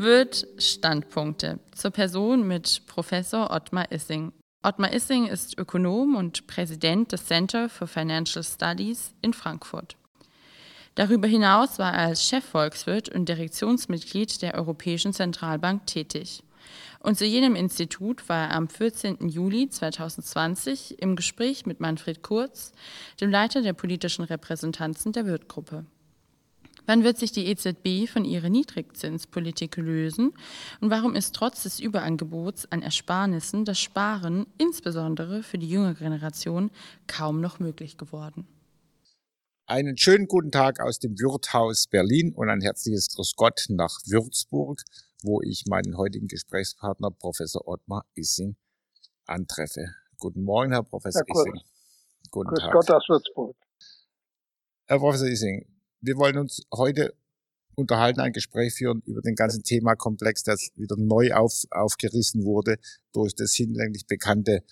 wird Standpunkte zur Person mit Professor Ottmar Issing. Ottmar Issing ist Ökonom und Präsident des Center for Financial Studies in Frankfurt. Darüber hinaus war er als Chefvolkswirt und Direktionsmitglied der Europäischen Zentralbank tätig. Und zu jenem Institut war er am 14. Juli 2020 im Gespräch mit Manfred Kurz, dem Leiter der politischen Repräsentanzen der Wirtgruppe. Wann wird sich die EZB von ihrer Niedrigzinspolitik lösen? Und warum ist trotz des Überangebots an Ersparnissen das Sparen, insbesondere für die junge Generation, kaum noch möglich geworden? Einen schönen guten Tag aus dem Wirthaus Berlin und ein herzliches Grüß Gott nach Würzburg, wo ich meinen heutigen Gesprächspartner Professor Ottmar Issing antreffe. Guten Morgen, Herr Professor Herr Issing. Guten Grüß Tag. Gott aus Würzburg. Herr Professor Issing, wir wollen uns heute unterhalten, ein Gespräch führen über den ganzen Themakomplex, das wieder neu auf, aufgerissen wurde durch das hinlänglich bekannte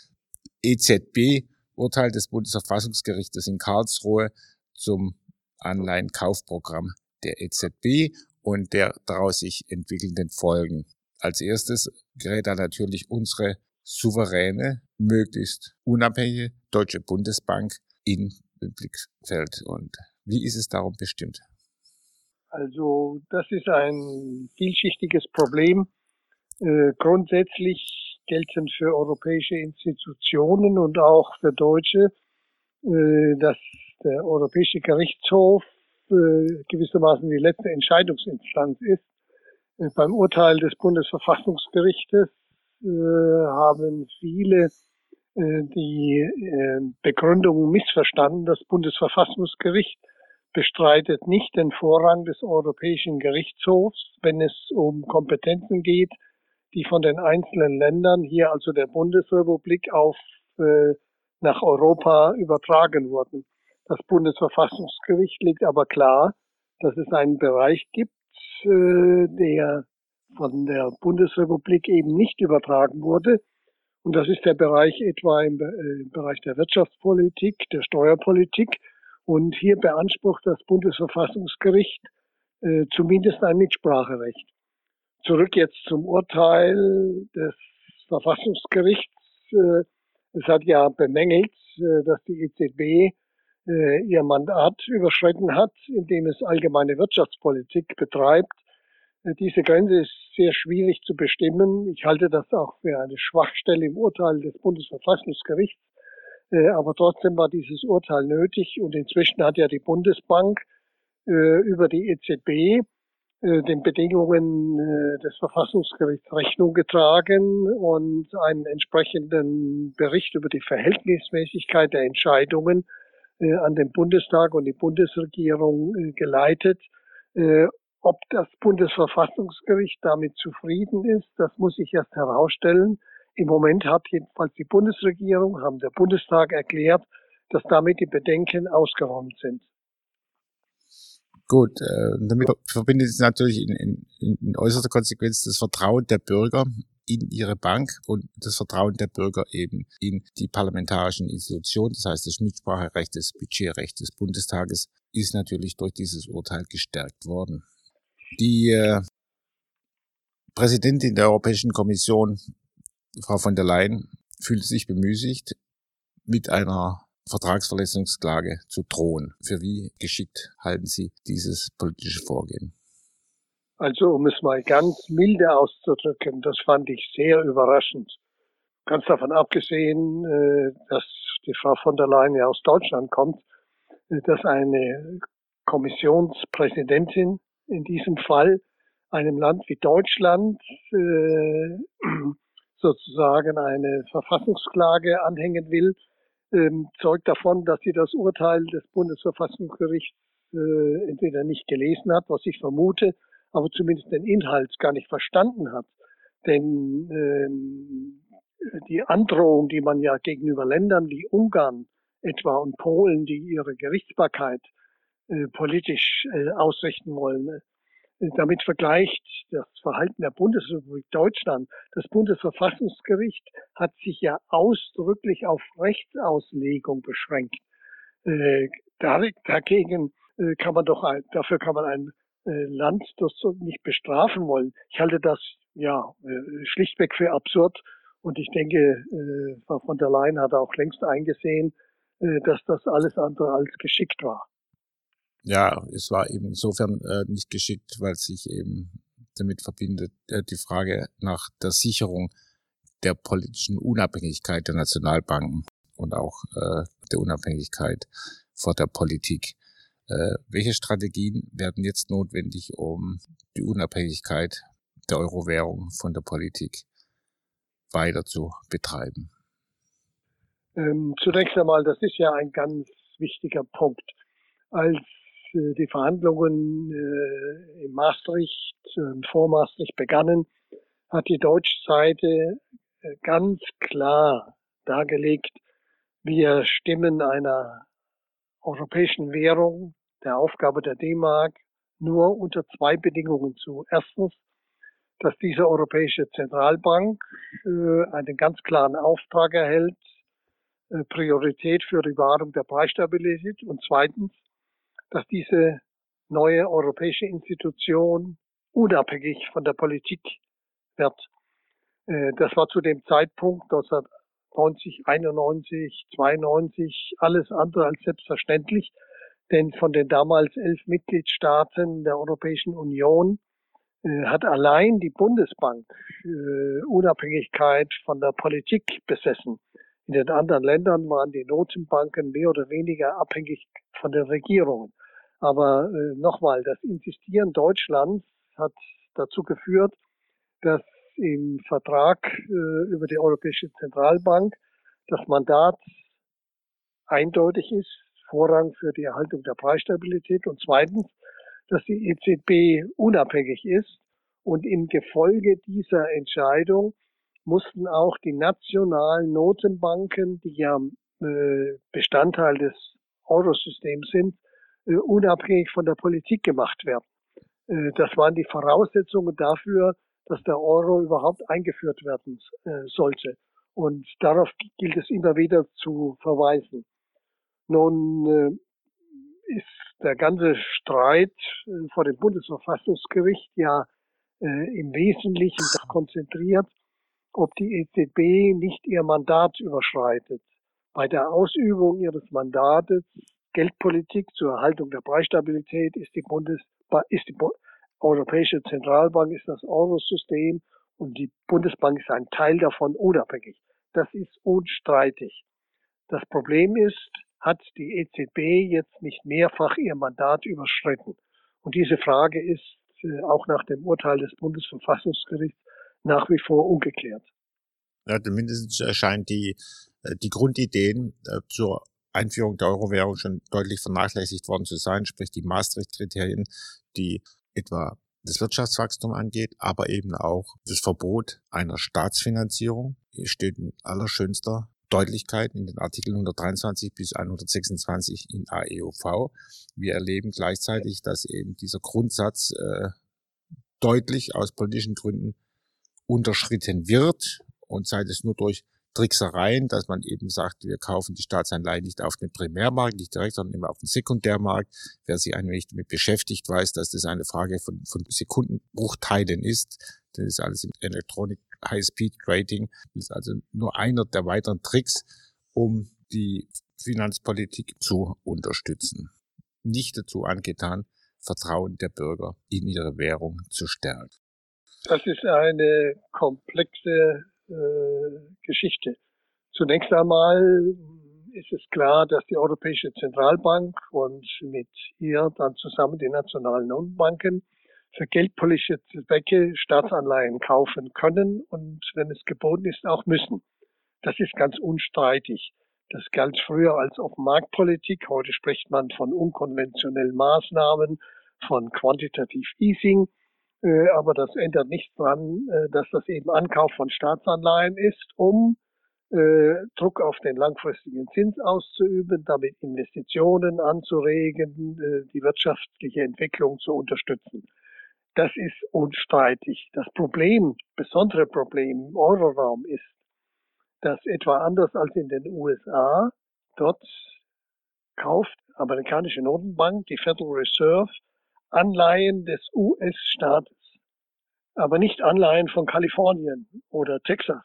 EZB-Urteil des Bundesverfassungsgerichtes in Karlsruhe zum Anleihenkaufprogramm der EZB und der daraus sich entwickelnden Folgen. Als erstes gerät da natürlich unsere souveräne, möglichst unabhängige Deutsche Bundesbank in den Blickfeld. Und wie ist es darum bestimmt? Also das ist ein vielschichtiges Problem. Äh, grundsätzlich gelten für europäische Institutionen und auch für Deutsche, äh, dass der Europäische Gerichtshof äh, gewissermaßen die letzte Entscheidungsinstanz ist. Äh, beim Urteil des Bundesverfassungsgerichtes äh, haben viele äh, die Begründungen missverstanden. Das Bundesverfassungsgericht bestreitet nicht den Vorrang des Europäischen Gerichtshofs, wenn es um Kompetenzen geht, die von den einzelnen Ländern, hier also der Bundesrepublik, auf äh, nach Europa übertragen wurden. Das Bundesverfassungsgericht legt aber klar, dass es einen Bereich gibt, äh, der von der Bundesrepublik eben nicht übertragen wurde. Und das ist der Bereich etwa im, äh, im Bereich der Wirtschaftspolitik, der Steuerpolitik, und hier beansprucht das Bundesverfassungsgericht äh, zumindest ein Mitspracherecht. Zurück jetzt zum Urteil des Verfassungsgerichts. Äh, es hat ja bemängelt, äh, dass die EZB äh, ihr Mandat überschritten hat, indem es allgemeine Wirtschaftspolitik betreibt. Äh, diese Grenze ist sehr schwierig zu bestimmen. Ich halte das auch für eine Schwachstelle im Urteil des Bundesverfassungsgerichts. Äh, aber trotzdem war dieses Urteil nötig und inzwischen hat ja die Bundesbank äh, über die EZB den Bedingungen des Verfassungsgerichts Rechnung getragen und einen entsprechenden Bericht über die Verhältnismäßigkeit der Entscheidungen an den Bundestag und die Bundesregierung geleitet. Ob das Bundesverfassungsgericht damit zufrieden ist, das muss sich erst herausstellen. Im Moment hat jedenfalls die Bundesregierung, haben der Bundestag erklärt, dass damit die Bedenken ausgeräumt sind. Gut, äh, damit verbindet es natürlich in, in, in äußerster Konsequenz das Vertrauen der Bürger in ihre Bank und das Vertrauen der Bürger eben in die parlamentarischen Institutionen. Das heißt, das Mitspracherecht, das Budgetrecht des Bundestages ist natürlich durch dieses Urteil gestärkt worden. Die äh, Präsidentin der Europäischen Kommission Frau von der Leyen fühlt sich bemüßigt, mit einer Vertragsverletzungsklage zu drohen. Für wie geschickt halten Sie dieses politische Vorgehen? Also um es mal ganz milde auszudrücken, das fand ich sehr überraschend. Ganz davon abgesehen, äh, dass die Frau von der Leyen ja aus Deutschland kommt, äh, dass eine Kommissionspräsidentin in diesem Fall einem Land wie Deutschland äh, sozusagen eine Verfassungsklage anhängen will, ähm, zeugt davon, dass sie das Urteil des Bundesverfassungsgerichts äh, entweder nicht gelesen hat, was ich vermute, aber zumindest den Inhalt gar nicht verstanden hat. Denn ähm, die Androhung, die man ja gegenüber Ländern wie Ungarn etwa und Polen, die ihre Gerichtsbarkeit äh, politisch äh, ausrichten wollen, damit vergleicht das Verhalten der Bundesrepublik Deutschland. Das Bundesverfassungsgericht hat sich ja ausdrücklich auf Rechtsauslegung beschränkt. Äh, dagegen äh, kann man doch, dafür kann man ein äh, Land das nicht bestrafen wollen. Ich halte das ja äh, schlichtweg für absurd und ich denke, äh, Frau von der Leyen hat auch längst eingesehen, dass das alles andere als geschickt war. Ja, es war eben insofern äh, nicht geschickt, weil sich eben damit verbindet äh, die Frage nach der Sicherung der politischen Unabhängigkeit der Nationalbanken und auch äh, der Unabhängigkeit vor der Politik. Äh, welche Strategien werden jetzt notwendig, um die Unabhängigkeit der Euro-Währung von der Politik weiter zu betreiben? Ähm, zunächst einmal, das ist ja ein ganz wichtiger Punkt. Als die Verhandlungen äh, in Maastricht und vor Maastricht begannen, hat die deutsche Seite äh, ganz klar dargelegt, wir stimmen einer europäischen Währung, der Aufgabe der D-Mark, nur unter zwei Bedingungen zu. Erstens, dass diese Europäische Zentralbank äh, einen ganz klaren Auftrag erhält, äh, Priorität für die Wahrung der Preisstabilität und zweitens, dass diese neue europäische Institution unabhängig von der Politik wird. Äh, das war zu dem Zeitpunkt 1990, 91, 92 alles andere als selbstverständlich, denn von den damals elf Mitgliedstaaten der Europäischen Union äh, hat allein die Bundesbank äh, Unabhängigkeit von der Politik besessen. In den anderen Ländern waren die Notenbanken mehr oder weniger abhängig von den Regierungen. Aber äh, nochmal, das Insistieren Deutschlands hat dazu geführt, dass im Vertrag äh, über die Europäische Zentralbank das Mandat eindeutig ist, Vorrang für die Erhaltung der Preisstabilität und zweitens, dass die EZB unabhängig ist und im Gefolge dieser Entscheidung mussten auch die nationalen Notenbanken, die ja äh, Bestandteil des Eurosystems sind, äh, unabhängig von der Politik gemacht werden. Äh, das waren die Voraussetzungen dafür, dass der Euro überhaupt eingeführt werden äh, sollte. Und darauf gilt es immer wieder zu verweisen. Nun ist der ganze Streit vor dem Bundesverfassungsgericht ja im Wesentlichen konzentriert, ob die EZB nicht ihr Mandat überschreitet. Bei der Ausübung ihres Mandates Geldpolitik zur Erhaltung der Preisstabilität ist die Bundes ist die Europäische Zentralbank, ist das Eurosystem und die Bundesbank ist ein Teil davon unabhängig. Das ist unstreitig. Das Problem ist, hat die EZB jetzt nicht mehrfach ihr Mandat überschritten? Und diese Frage ist äh, auch nach dem Urteil des Bundesverfassungsgerichts nach wie vor ungeklärt. Ja, zumindest erscheint die, äh, die Grundideen äh, zur Einführung der Euro-Währung schon deutlich vernachlässigt worden zu sein, sprich die Maastricht-Kriterien, die etwa das Wirtschaftswachstum angeht, aber eben auch das Verbot einer Staatsfinanzierung steht in allerschönster Deutlichkeit in den Artikeln 123 bis 126 in AEUV. Wir erleben gleichzeitig, dass eben dieser Grundsatz äh, deutlich aus politischen Gründen unterschritten wird und sei es nur durch Tricksereien, dass man eben sagt, wir kaufen die Staatsanleihen nicht auf den Primärmarkt, nicht direkt, sondern immer auf den Sekundärmarkt. Wer sich ein wenig damit beschäftigt, weiß, dass das eine Frage von, von Sekundenbruchteilen ist. Das ist alles im Electronic High-Speed Trading. Das ist also nur einer der weiteren Tricks, um die Finanzpolitik zu unterstützen. Nicht dazu angetan, Vertrauen der Bürger in ihre Währung zu stärken. Das ist eine komplexe äh, Geschichte. Zunächst einmal ist es klar, dass die Europäische Zentralbank und mit ihr dann zusammen die nationalen Notenbanken für geldpolitische Zwecke Staatsanleihen kaufen können und wenn es geboten ist, auch müssen. Das ist ganz unstreitig. Das galt früher als auf Marktpolitik. Heute spricht man von unkonventionellen Maßnahmen, von Quantitative Easing. Äh, aber das ändert nichts daran, äh, dass das eben Ankauf von Staatsanleihen ist, um äh, Druck auf den langfristigen Zins auszuüben, damit Investitionen anzuregen, die wirtschaftliche Entwicklung zu unterstützen. Das ist unstreitig. Das Problem, besondere Problem im Euroraum ist, dass etwa anders als in den USA, dort kauft amerikanische Notenbank, die Federal Reserve, Anleihen des US-Staates, aber nicht Anleihen von Kalifornien oder Texas.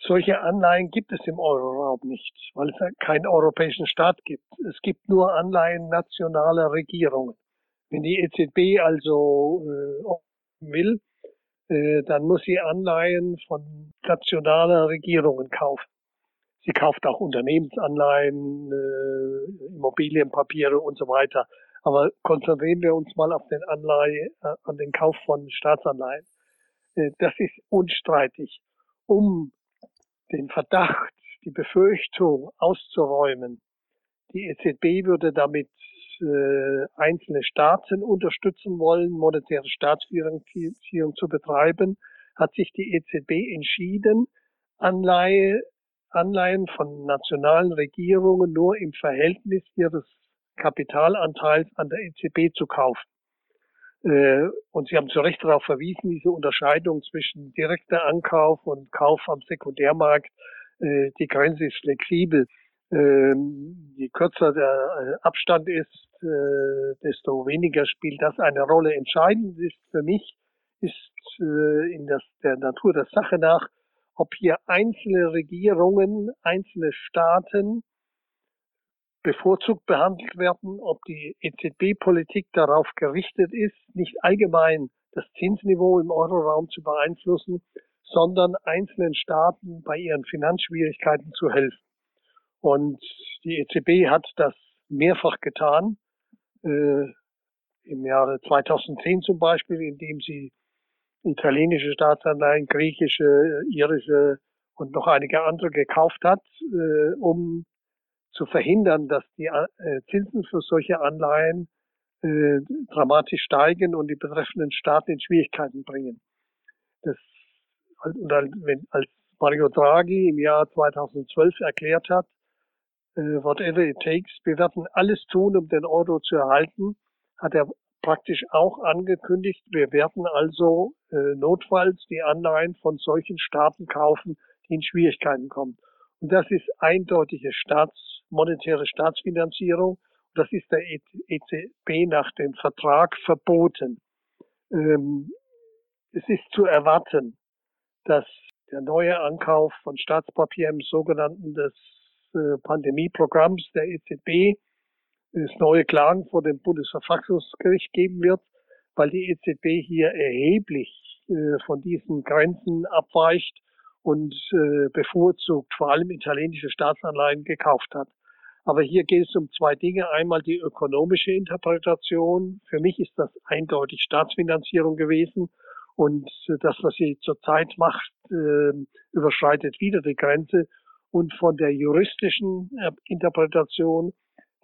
Solche Anleihen gibt es im Euroraum nicht, weil es keinen europäischen Staat gibt. Es gibt nur Anleihen nationaler Regierungen. Wenn die EZB also äh, will, äh, dann muss sie Anleihen von nationaler Regierungen kaufen. Sie kauft auch Unternehmensanleihen, äh, Immobilienpapiere und so weiter. Aber konzentrieren wir uns mal auf den Anleihe, äh, an den Kauf von Staatsanleihen. Äh, das ist unstreitig. Um den Verdacht, die Befürchtung auszuräumen, die EZB würde damit äh, einzelne Staaten unterstützen wollen, monetäre Staatsfinanzierung zu betreiben, hat sich die EZB entschieden, Anleihe, Anleihen von nationalen Regierungen nur im Verhältnis ihres Kapitalanteils an der EZB zu kaufen. Äh, und Sie haben zu Recht darauf verwiesen, diese Unterscheidung zwischen direkter Ankauf und Kauf am Sekundärmarkt, äh, die Grenze ist flexibel. Ähm, je kürzer der äh, Abstand ist, desto weniger spielt das eine Rolle. Entscheidend ist für mich, ist in der Natur der Sache nach, ob hier einzelne Regierungen, einzelne Staaten bevorzugt behandelt werden, ob die EZB-Politik darauf gerichtet ist, nicht allgemein das Zinsniveau im Euroraum zu beeinflussen, sondern einzelnen Staaten bei ihren Finanzschwierigkeiten zu helfen. Und die EZB hat das mehrfach getan, äh, im Jahre 2010 zum Beispiel, indem sie italienische Staatsanleihen, griechische, irische und noch einige andere gekauft hat, äh, um zu verhindern, dass die äh, Zinsen für solche Anleihen äh, dramatisch steigen und die betreffenden Staaten in Schwierigkeiten bringen. Das, und wenn, als Mario Draghi im Jahr 2012 erklärt hat, äh, whatever it takes, wir werden alles tun, um den Euro zu erhalten, hat er praktisch auch angekündigt, wir werden also äh, notfalls die Anleihen von solchen Staaten kaufen, die in Schwierigkeiten kommen. Und das ist eindeutige Staats, monetäre Staatsfinanzierung. Das ist der EZB e nach dem Vertrag verboten. Ähm, es ist zu erwarten, dass der neue Ankauf von Staatspapier im sogenannten des äh, Pandemieprogramms der EZB es neue Klagen vor dem Bundesverfassungsgericht geben wird, weil die EZB hier erheblich äh, von diesen Grenzen abweicht und äh, bevorzugt vor allem italienische Staatsanleihen gekauft hat. Aber hier geht es um zwei Dinge. Einmal die ökonomische Interpretation. Für mich ist das eindeutig Staatsfinanzierung gewesen. Und das, was sie zurzeit macht, äh, überschreitet wieder die Grenze. Und von der juristischen äh, Interpretation,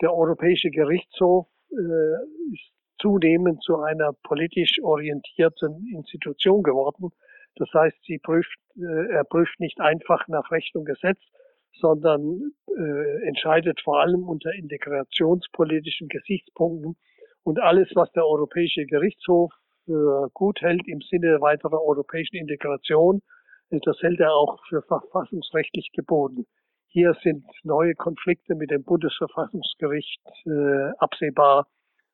der Europäische Gerichtshof äh, ist zunehmend zu einer politisch orientierten Institution geworden. Das heißt, sie prüft, äh, er prüft nicht einfach nach Recht und Gesetz, sondern äh, entscheidet vor allem unter integrationspolitischen Gesichtspunkten. Und alles, was der Europäische Gerichtshof für gut hält im Sinne weiterer europäischen Integration, äh, das hält er auch für verfassungsrechtlich geboten. Hier sind neue Konflikte mit dem Bundesverfassungsgericht äh, absehbar.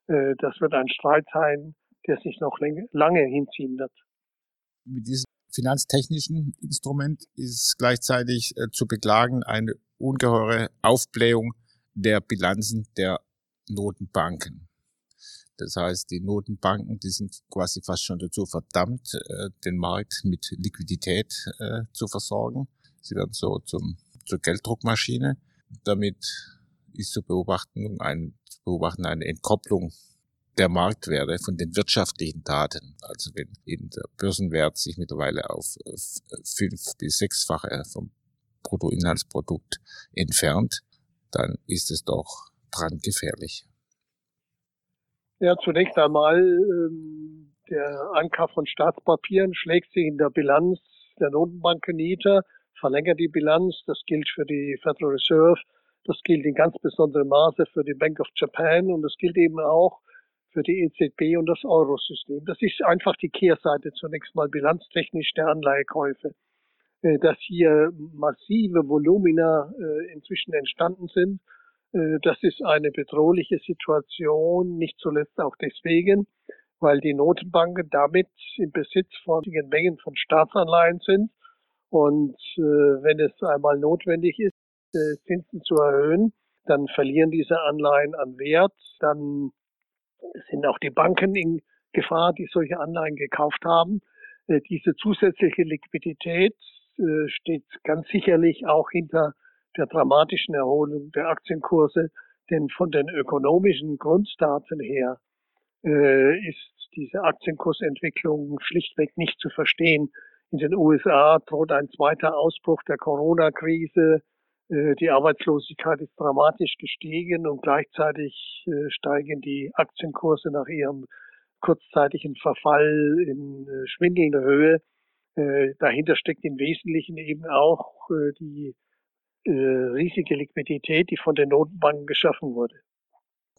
Äh, das wird ein Streit sein, der sich noch lange hinziehen wird. Mit diesem finanztechnischen Instrument ist gleichzeitig äh, zu beklagen eine ungeheure Aufblähung der Bilanzen der Notenbanken. Das heißt, die Notenbanken, die sind quasi fast schon dazu verdammt, äh, den Markt mit Liquidität äh, zu versorgen. Sie werden so zum, zur Gelddruckmaschine. Damit ist zu beobachten, ein, zu beobachten eine Entkopplung der Marktwerte von den wirtschaftlichen Daten. Also wenn eben der Börsenwert sich mittlerweile auf fünf bis sechsfache vom Bruttoinlandsprodukt entfernt, dann ist es doch dran gefährlich. Ja, zunächst einmal ähm, der Ankauf von Staatspapieren schlägt sich in der Bilanz der Notenbanken nieder, verlängert die Bilanz. Das gilt für die Federal Reserve, das gilt in ganz besonderem Maße für die Bank of Japan und das gilt eben auch für die EZB und das Eurosystem. Das ist einfach die Kehrseite zunächst mal bilanztechnisch der Anleihekäufe. Äh, dass hier massive Volumina äh, inzwischen entstanden sind, Äh, das ist eine bedrohliche Situation, nicht zuletzt auch deswegen, weil die Notenbanken damit im Besitz von Mengen von Staatsanleihen sind. Und wenn es einmal notwendig ist, Zinsen zu erhöhen, dann verlieren diese Anleihen an Wert, dann sind auch die Banken in Gefahr, die solche Anleihen gekauft haben. Äh, diese zusätzliche Liquidität äh, steht ganz sicherlich auch hinter der dramatischen Erholung der Aktienkurse, denn von den ökonomischen Grunddaten her äh, ist diese Aktienkursentwicklung schlichtweg nicht zu verstehen. In den USA droht ein zweiter Ausbruch der Corona-Krise. Äh, die Arbeitslosigkeit ist dramatisch gestiegen und gleichzeitig äh, steigen die Aktienkurse nach ihrem kurzzeitigen Verfall in äh, schwindelnde Höhe. Dahinter steckt im Wesentlichen eben auch die riesige Liquidität, die von den Notenbanken geschaffen wurde.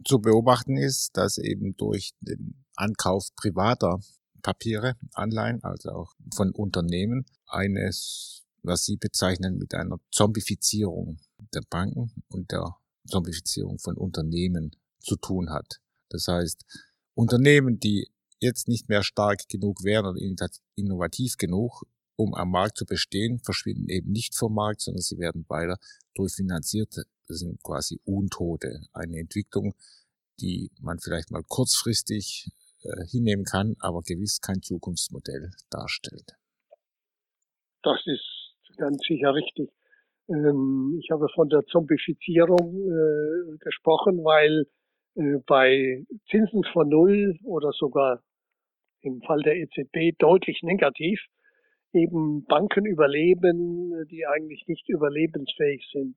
Zu beobachten ist, dass eben durch den Ankauf privater Papiere, Anleihen, also auch von Unternehmen, eines, was Sie bezeichnen mit einer Zombifizierung der Banken und der Zombifizierung von Unternehmen zu tun hat. Das heißt, Unternehmen, die jetzt nicht mehr stark genug wären oder innovativ genug, um am Markt zu bestehen, verschwinden eben nicht vom Markt, sondern sie werden weiter durchfinanziert. Das sind quasi Untote. Eine Entwicklung, die man vielleicht mal kurzfristig äh, hinnehmen kann, aber gewiss kein Zukunftsmodell darstellt. Das ist ganz sicher richtig. Ähm, ich habe von der Zombifizierung äh, gesprochen, weil äh, bei Zinsen von Null oder sogar im Fall der EZB deutlich negativ eben Banken überleben, die eigentlich nicht überlebensfähig sind.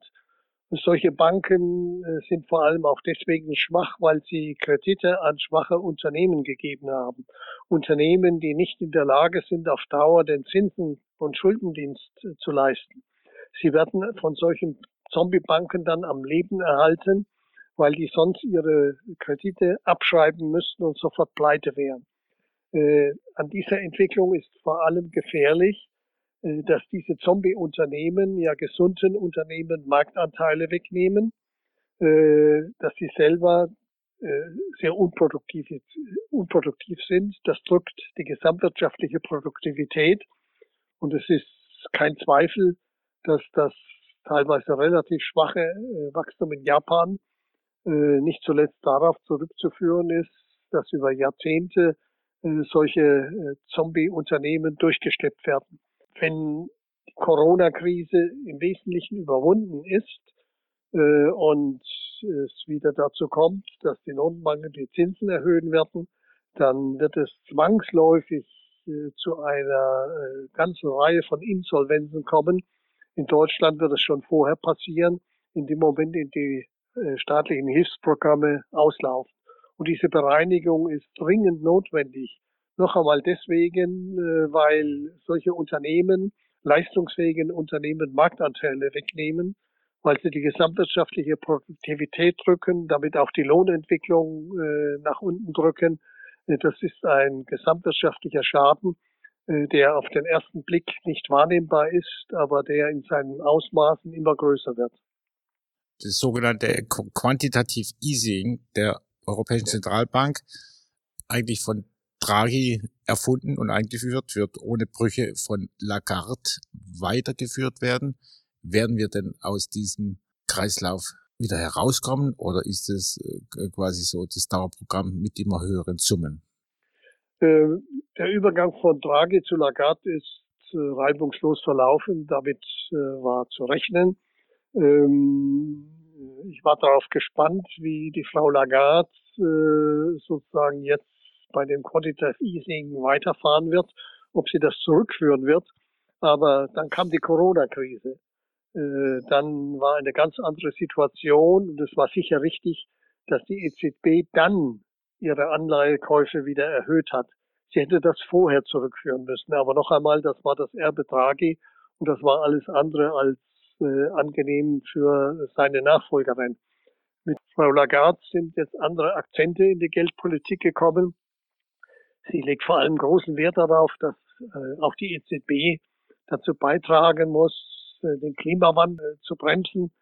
Solche Banken äh, sind vor allem auch deswegen schwach, weil sie Kredite an schwache Unternehmen gegeben haben. Unternehmen, die nicht in der Lage sind, auf Dauer den Zinsen und Schuldendienst äh, zu leisten. Sie werden von solchen Zombie-Banken dann am Leben erhalten, weil die sonst ihre Kredite abschreiben müssten und sofort pleite wären. Äh, an dieser Entwicklung ist vor allem gefährlich, äh, dass diese Zombie-Unternehmen, ja gesunden Unternehmen, Marktanteile wegnehmen, äh, dass sie selber äh, sehr unproduktiv, unproduktiv sind. Das drückt die gesamtwirtschaftliche Produktivität. Und es ist kein Zweifel, dass das teilweise relativ schwache äh, Wachstum in Japan äh, nicht zuletzt darauf zurückzuführen ist, dass über Jahrzehnte äh, solche äh, Zombie-Unternehmen durchgeschleppt werden. Wenn die Corona-Krise im Wesentlichen überwunden ist äh, und es wieder dazu kommt, dass die Notenbanken die Zinsen erhöhen werden, dann wird es zwangsläufig zu einer ganzen Reihe von Insolvenzen kommen. In Deutschland wird es schon vorher passieren, in dem Moment, in die staatlichen Hilfsprogramme auslaufen. Und diese Bereinigung ist dringend notwendig. Noch einmal deswegen, äh, weil solche Unternehmen, leistungsfähigen Unternehmen Marktanteile wegnehmen, weil sie die gesamtwirtschaftliche Produktivität drücken, damit auch die Lohnentwicklung äh, nach unten drücken. Äh, das ist ein gesamtwirtschaftlicher Schaden, der auf den ersten Blick nicht wahrnehmbar ist, aber der in seinen Ausmaßen immer größer wird. Das sogenannte Quantitative Easing der Europäischen Zentralbank eigentlich von Draghi erfunden und eingeführt, wird ohne Brüche von Lagarde weitergeführt werden. Werden wir denn aus diesem Kreislauf wieder herauskommen oder ist es äh, quasi so das Dauerprogramm mit immer höheren Summen? Ähm, der Übergang von Draghi zu Lagarde ist äh, reibungslos verlaufen. Damit äh, war zu rechnen. Ähm, ich war darauf gespannt, wie die Frau Lagarde sozusagen jetzt bei dem Quantitative Easing weiterfahren wird, ob sie das zurückführen wird. Aber dann kam die Corona-Krise. Äh, dann war eine ganz andere Situation und es war sicher richtig, dass die EZB dann ihre Anleihekäufe wieder erhöht hat. Sie hätte das vorher zurückführen müssen. Aber noch einmal, das war das Erbe Draghi und das war alles andere als äh, angenehm für seine Nachfolgerin. Mit Frau Lagarde sind jetzt andere Akzente in die Geldpolitik gekommen. Sie legt vor allem großen Wert darauf, dass äh, auch die EZB dazu beitragen muss, äh, den Klimawandel zu bremsen.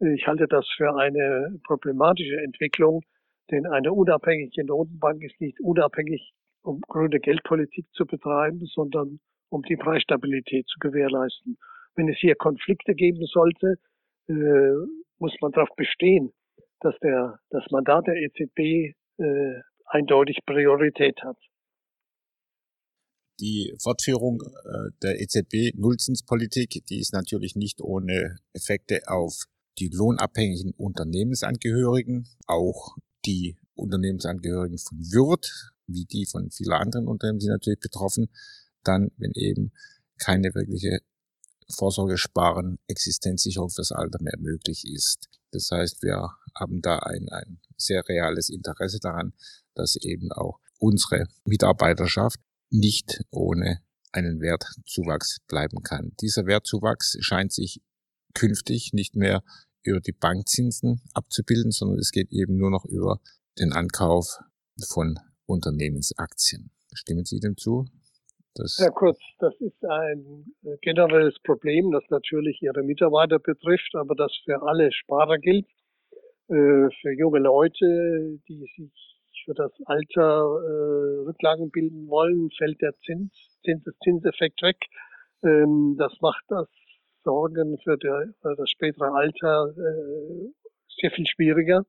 Ich halte das für eine problematische Entwicklung, denn eine unabhängige Notenbank ist nicht unabhängig, um grüne Geldpolitik zu betreiben, sondern um die Preisstabilität zu gewährleisten. Wenn es hier Konflikte geben sollte, äh, muss man darauf bestehen, dass der, das Mandat der EZB äh, eindeutig Priorität hat. Die Fortführung äh, der EZB Nullzinspolitik, die ist natürlich nicht ohne Effekte auf die lohnabhängigen Unternehmensangehörigen, auch die Unternehmensangehörigen von Würth, wie die von vielen anderen Unternehmen sind natürlich betroffen. Dann, wenn eben keine wirkliche Vorsorgesparen, Existenzsicherung fürs Alter mehr möglich ist. Das heißt, wir haben da ein, ein sehr reales Interesse daran, dass eben auch unsere Mitarbeiterschaft nicht ohne einen Wertzuwachs bleiben kann. Dieser Wertzuwachs scheint sich künftig nicht mehr über die Bankzinsen abzubilden, sondern es geht eben nur noch über den Ankauf von Unternehmensaktien. Stimmen Sie dem zu? Das ja, kurz, das ist ein äh, generelles Problem, das natürlich Ihre Mitarbeiter betrifft, aber das für alle Sparer gilt. Äh, für junge Leute, die sich für das Alter äh, Rücklagen bilden wollen, fällt der Zins, Zinseszinseffekt weg. Ähm, das macht das Sorgen für, der, für das spätere Alter äh, sehr viel schwieriger.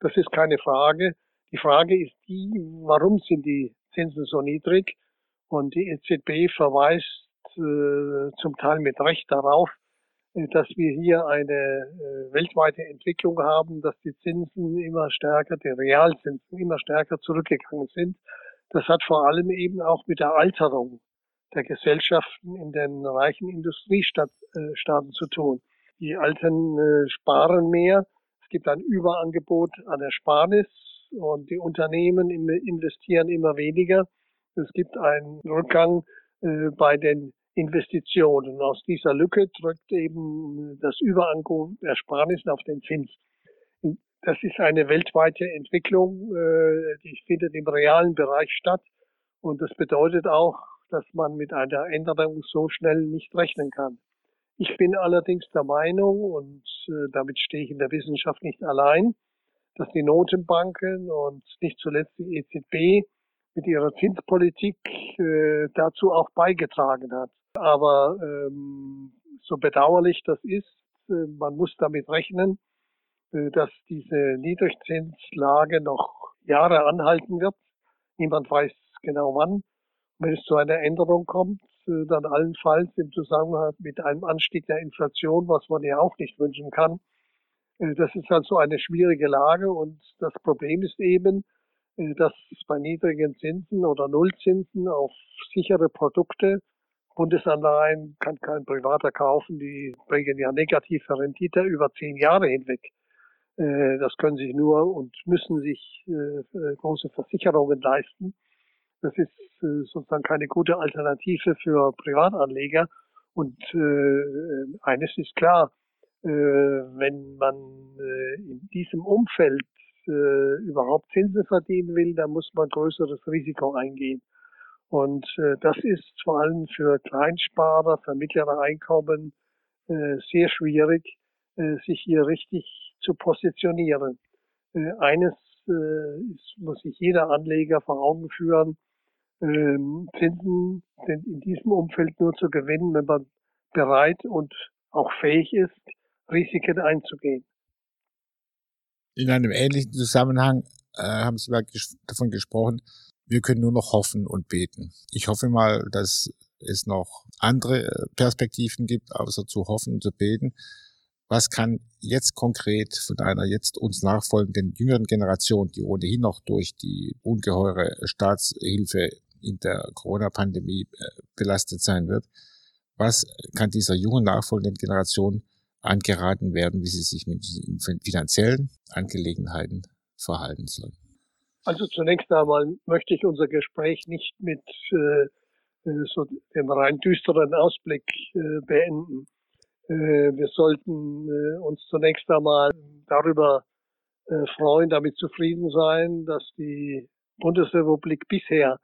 Das ist keine Frage. Die Frage ist die, warum sind die Zinsen so niedrig? Und die EZB verweist äh, zum Teil mit Recht darauf, dass wir hier eine äh, weltweite Entwicklung haben, dass die Zinsen immer stärker, die Realzinsen immer stärker zurückgegangen sind. Das hat vor allem eben auch mit der Alterung der Gesellschaften in den reichen Industriestaaten zu tun. Die Alten äh, sparen mehr. Es gibt ein Überangebot an Ersparnis und die Unternehmen investieren immer weniger. Es gibt einen Rückgang äh, bei den Investitionen. Aus dieser Lücke drückt eben das Überangebot Ersparnissen auf den Zins. Das ist eine weltweite Entwicklung, äh, die findet im realen Bereich statt. Und das bedeutet auch, dass man mit einer Änderung so schnell nicht rechnen kann. Ich bin allerdings der Meinung, und äh, damit stehe ich in der Wissenschaft nicht allein, dass die Notenbanken und nicht zuletzt die EZB mit ihrer Zinspolitik äh, dazu auch beigetragen hat. Aber ähm, so bedauerlich das ist, äh, man muss damit rechnen, äh, dass diese Niedrigzinslage noch Jahre anhalten wird. Niemand weiß genau wann. Wenn es zu einer Änderung kommt, äh, dann allenfalls im Zusammenhang mit einem Anstieg der Inflation, was man ja auch nicht wünschen kann. Das ist also eine schwierige Lage und das Problem ist eben, dass bei niedrigen Zinsen oder Nullzinsen auf sichere Produkte Bundesanleihen kann kein Privater kaufen, die bringen ja negative Rendite über zehn Jahre hinweg. Äh, das können sich nur und müssen sich äh, große Versicherungen leisten. Das ist sozusagen keine gute Alternative für Privatanleger. Und eines ist klar, wenn man in diesem Umfeld überhaupt Zinsen verdienen will, dann muss man größeres Risiko eingehen. Und äh, das ist vor allem für Kleinsparer, für mittlere Einkommen äh, sehr schwierig, äh, sich hier richtig zu positionieren. Äh, eines äh, ist, muss sich jeder Anleger vor Augen führen. Ähm, Zinsen sind in diesem Umfeld nur zu gewinnen, wenn man bereit und auch fähig ist, Risiken einzugehen. In einem ähnlichen Zusammenhang äh, haben Sie mal ges davon gesprochen, wir können nur noch hoffen und beten. Ich hoffe mal, dass es noch andere äh, Perspektiven gibt, außer zu hoffen und zu beten. Was kann jetzt konkret von einer jetzt uns nachfolgenden jüngeren Generation, die ohnehin noch durch die ungeheure Staatshilfe in der Corona-Pandemie äh, belastet sein wird, was kann dieser jungen nachfolgenden Generation angeraten werden, wie sie sich mit finanziellen Angelegenheiten verhalten sollen? Also zunächst einmal möchte ich unser Gespräch nicht mit äh, äh, so dem rein düsteren Ausblick äh, beenden. Äh, wir sollten äh, uns zunächst einmal darüber äh, freuen, damit zufrieden sein, dass die Bundesrepublik bisher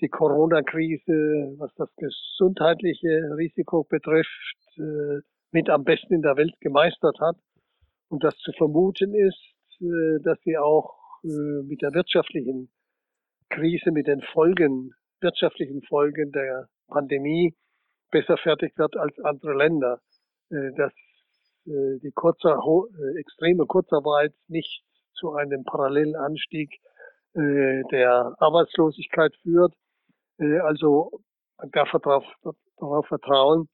die Corona-Krise, was das gesundheitliche Risiko betrifft, äh, mit am besten in der Welt gemeistert hat. und dass zu vermuten ist, äh, dass sie auch äh, mit der wirtschaftlichen Krise, mit den Folgen, wirtschaftlichen Folgen der Pandemie besser fertig wird als andere Länder. Äh, dass die kurze, extreme Kurzarbeit nicht zu einem Parallelanstieg der Arbeitslosigkeit führt. Also man darf darauf, darauf vertrauen,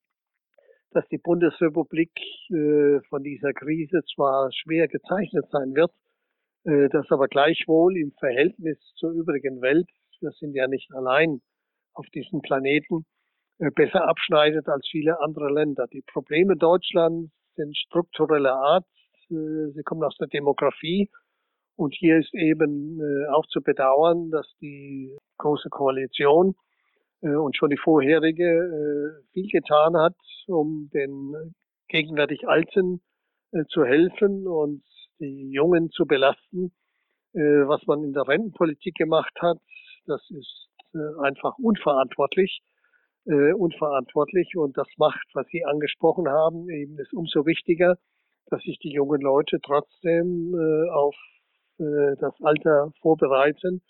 dass die Bundesrepublik äh, von dieser Krise zwar schwer gezeichnet sein wird, äh, dass aber gleichwohl im Verhältnis zur übrigen Welt, wir sind ja nicht allein auf diesem Planeten, äh, besser abschneidet als viele andere Länder. Die Probleme Deutschlands sind struktureller Art, äh, sie kommen aus der Demografie und hier ist eben auch zu bedauern, dass die Große Koalition und schon die vorherige viel getan hat, um den gegenwärtig Alten zu helfen und die Jungen zu belasten. Was man in der Rentenpolitik gemacht hat, das ist einfach unverantwortlich. Unverantwortlich und das macht, was Sie angesprochen haben, eben ist umso wichtiger, dass sich die jungen Leute trotzdem auf das Alter vorbereiten.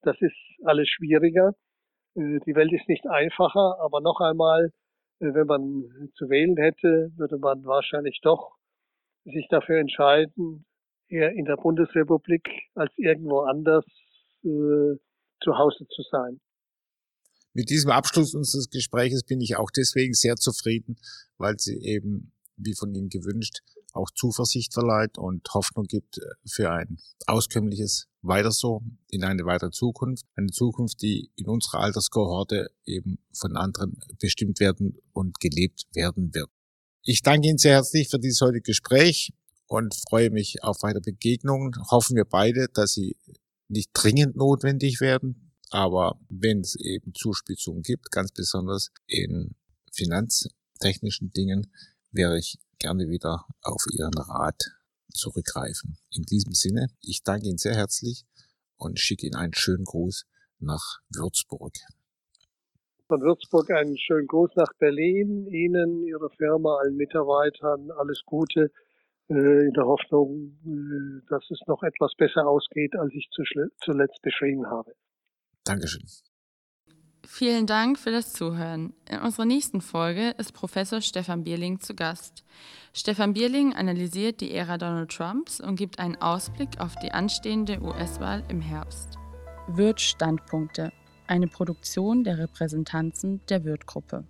Das ist alles schwieriger. Äh, die Welt ist nicht einfacher, aber noch einmal, äh, wenn man zu wählen hätte, würde man wahrscheinlich doch sich dafür entscheiden, eher in der Bundesrepublik als irgendwo anders äh, zu Hause zu sein. Mit diesem Abschluss unseres Gespräches bin ich auch deswegen sehr zufrieden, weil Sie eben, wie von Ihnen gewünscht, auch Zuversicht verleiht und Hoffnung gibt für ein auskömmliches weiter so in eine weitere Zukunft. Eine Zukunft, die in unserer Alterskohorte eben von anderen bestimmt werden und gelebt werden wird. Ich danke Ihnen sehr herzlich für dieses heutige Gespräch und freue mich auf weitere Begegnungen. Hoffen wir beide, dass sie nicht dringend notwendig werden, aber wenn es eben Zuspitzungen gibt, ganz besonders in finanztechnischen Dingen, wäre ich gerne wieder auf Ihren Rat zurückgreifen. In diesem Sinne, ich danke Ihnen sehr herzlich und schicke Ihnen einen schönen Gruß nach Würzburg. Von Würzburg einen schönen Gruß nach Berlin, Ihnen, Ihrer Firma, allen Mitarbeitern, alles Gute, in der Hoffnung, äh, dass es noch etwas besser ausgeht, als ich zuletzt beschrieben habe. Dankeschön. Vielen Dank für das Zuhören. In unserer nächsten Folge ist Professor Stefan Bierling zu Gast. Stefan Bierling analysiert die Ära Donald Trumps und gibt einen Ausblick auf die anstehende US-Wahl im Herbst. Wirt Standpunkte, eine Produktion der Repräsentanzen der Wirt-Gruppe.